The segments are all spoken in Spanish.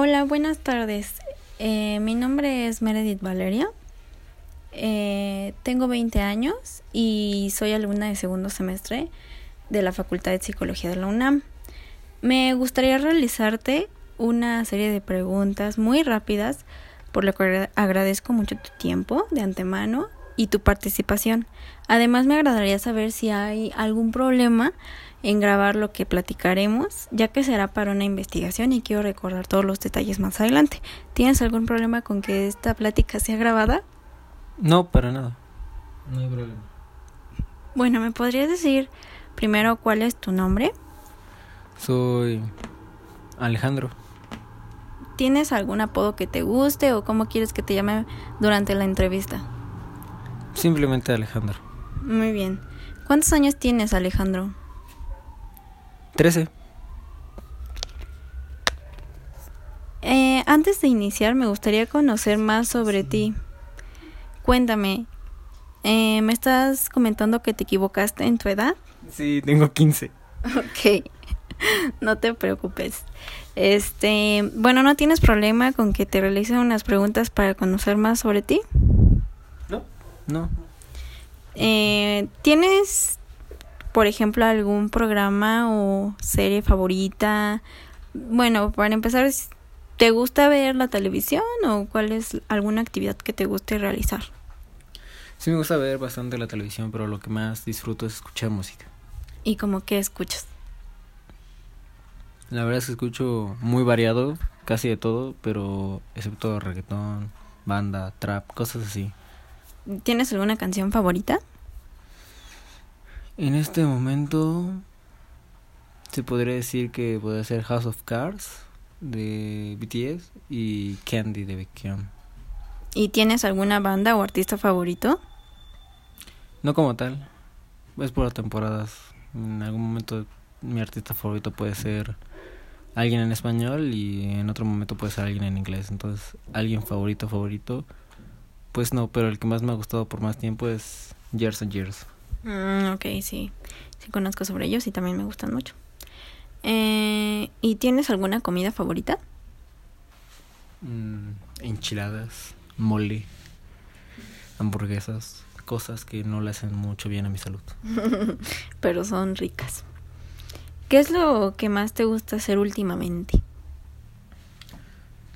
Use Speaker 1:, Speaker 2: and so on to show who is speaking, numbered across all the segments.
Speaker 1: Hola, buenas tardes. Eh, mi nombre es Meredith Valeria. Eh, tengo 20 años y soy alumna de segundo semestre de la Facultad de Psicología de la UNAM. Me gustaría realizarte una serie de preguntas muy rápidas, por lo que agradezco mucho tu tiempo de antemano y tu participación. Además, me agradaría saber si hay algún problema en grabar lo que platicaremos, ya que será para una investigación y quiero recordar todos los detalles más adelante. ¿Tienes algún problema con que esta plática sea grabada?
Speaker 2: No, para nada. No hay problema.
Speaker 1: Bueno, ¿me podrías decir primero cuál es tu nombre?
Speaker 2: Soy Alejandro.
Speaker 1: ¿Tienes algún apodo que te guste o cómo quieres que te llame durante la entrevista?
Speaker 2: Simplemente Alejandro.
Speaker 1: Muy bien. ¿Cuántos años tienes, Alejandro?
Speaker 2: Trece.
Speaker 1: Eh, antes de iniciar, me gustaría conocer más sobre ti. Cuéntame, eh, ¿me estás comentando que te equivocaste en tu edad?
Speaker 2: Sí, tengo 15.
Speaker 1: Ok, no te preocupes. Este, bueno, ¿no tienes problema con que te realicen unas preguntas para conocer más sobre ti?
Speaker 2: No.
Speaker 1: Eh, ¿Tienes por ejemplo, algún programa o serie favorita? Bueno, para empezar, ¿te gusta ver la televisión o cuál es alguna actividad que te guste realizar?
Speaker 2: Sí, me gusta ver bastante la televisión, pero lo que más disfruto es escuchar música.
Speaker 1: ¿Y cómo qué escuchas?
Speaker 2: La verdad es que escucho muy variado, casi de todo, pero excepto reggaetón, banda, trap, cosas así.
Speaker 1: ¿Tienes alguna canción favorita?
Speaker 2: En este momento se podría decir que puede ser House of Cards de BTS y Candy de Baekhyun.
Speaker 1: ¿Y tienes alguna banda o artista favorito?
Speaker 2: No como tal, es por temporadas. En algún momento mi artista favorito puede ser alguien en español y en otro momento puede ser alguien en inglés. Entonces, alguien favorito, favorito, pues no, pero el que más me ha gustado por más tiempo es Years and Years.
Speaker 1: Mm, ok, sí. Sí conozco sobre ellos y también me gustan mucho. Eh, ¿Y tienes alguna comida favorita?
Speaker 2: Mm, enchiladas, mole, hamburguesas, cosas que no le hacen mucho bien a mi salud.
Speaker 1: Pero son ricas. ¿Qué es lo que más te gusta hacer últimamente?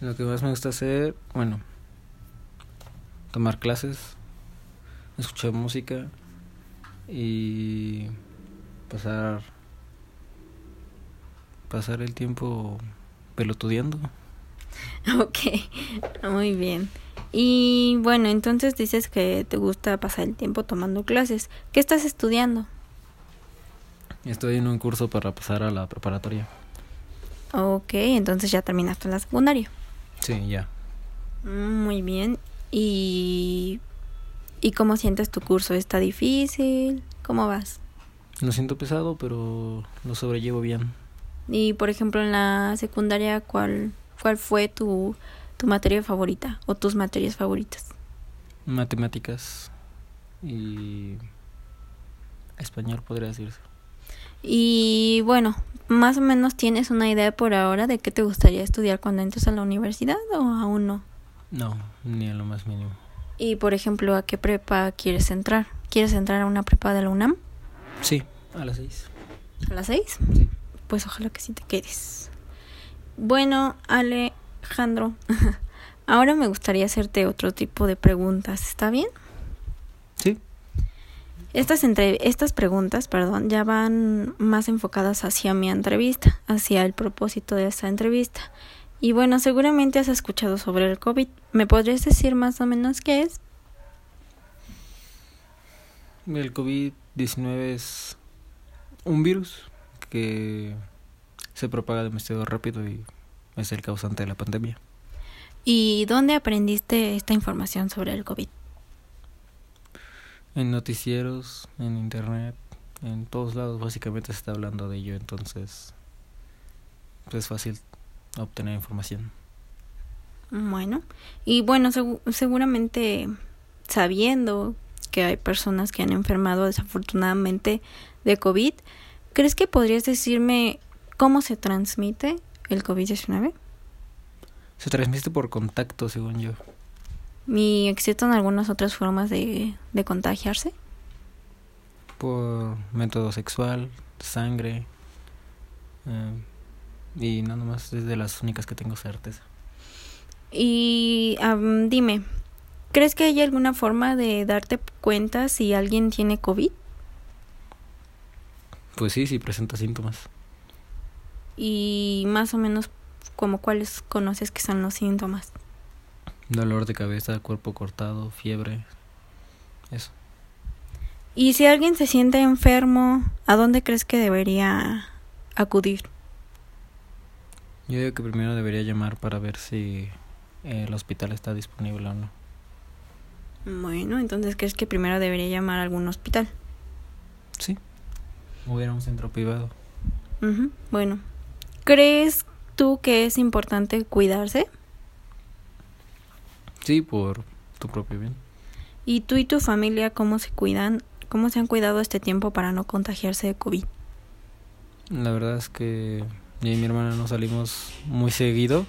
Speaker 2: Lo que más me gusta hacer, bueno, tomar clases, escuchar música y pasar pasar el tiempo pelotudeando.
Speaker 1: Ok, muy bien. Y bueno, entonces dices que te gusta pasar el tiempo tomando clases. ¿Qué estás estudiando?
Speaker 2: Estoy en un curso para pasar a la preparatoria.
Speaker 1: Ok, entonces ya terminaste la secundaria.
Speaker 2: Sí, ya.
Speaker 1: Muy bien. ¿Y ¿Y cómo sientes tu curso? ¿Está difícil? ¿Cómo vas?
Speaker 2: Lo siento pesado, pero lo sobrellevo bien.
Speaker 1: Y por ejemplo en la secundaria, ¿cuál, cuál fue tu, tu materia favorita o tus materias favoritas?
Speaker 2: Matemáticas y español podría decirse.
Speaker 1: Y bueno, más o menos tienes una idea por ahora de qué te gustaría estudiar cuando entres a la universidad o aún no?
Speaker 2: No, ni a lo más mínimo.
Speaker 1: Y por ejemplo, ¿a qué prepa quieres entrar? ¿Quieres entrar a una prepa de la UNAM?
Speaker 2: Sí, a las seis.
Speaker 1: ¿A las seis?
Speaker 2: Sí.
Speaker 1: Pues ojalá que sí te quedes. Bueno, Alejandro, ahora me gustaría hacerte otro tipo de preguntas. ¿Está bien?
Speaker 2: Sí.
Speaker 1: Estas, entre, estas preguntas, perdón, ya van más enfocadas hacia mi entrevista, hacia el propósito de esta entrevista. Y bueno, seguramente has escuchado sobre el COVID. ¿Me podrías decir más o menos qué es?
Speaker 2: El COVID-19 es un virus que se propaga demasiado rápido y es el causante de la pandemia.
Speaker 1: ¿Y dónde aprendiste esta información sobre el COVID?
Speaker 2: En noticieros, en internet, en todos lados básicamente se está hablando de ello, entonces pues, es fácil obtener información.
Speaker 1: Bueno, y bueno, seguramente sabiendo que hay personas que han enfermado desafortunadamente de COVID, ¿crees que podrías decirme cómo se transmite el COVID-19?
Speaker 2: Se transmite por contacto, según yo.
Speaker 1: ¿Y existen algunas otras formas de, de contagiarse?
Speaker 2: Por método sexual, sangre. eh, y nada más es de las únicas que tengo certeza.
Speaker 1: Y dime, ¿crees que hay alguna forma de darte cuenta si alguien tiene COVID?
Speaker 2: Pues sí, sí presenta síntomas.
Speaker 1: Y más o menos como cuáles conoces que son los síntomas.
Speaker 2: Dolor de cabeza, cuerpo cortado, fiebre. Eso.
Speaker 1: Y si alguien se siente enfermo, ¿a dónde crees que debería acudir?
Speaker 2: Yo digo que primero debería llamar para ver si eh, el hospital está disponible o no.
Speaker 1: Bueno, entonces crees que primero debería llamar a algún hospital.
Speaker 2: Sí. O ir a un centro privado.
Speaker 1: Ujú, Bueno, ¿crees tú que es importante cuidarse?
Speaker 2: Sí, por tu propio bien.
Speaker 1: ¿Y tú y tu familia cómo se cuidan? ¿Cómo se han cuidado este tiempo para no contagiarse de COVID?
Speaker 2: La verdad es que y mi hermana no salimos muy seguido.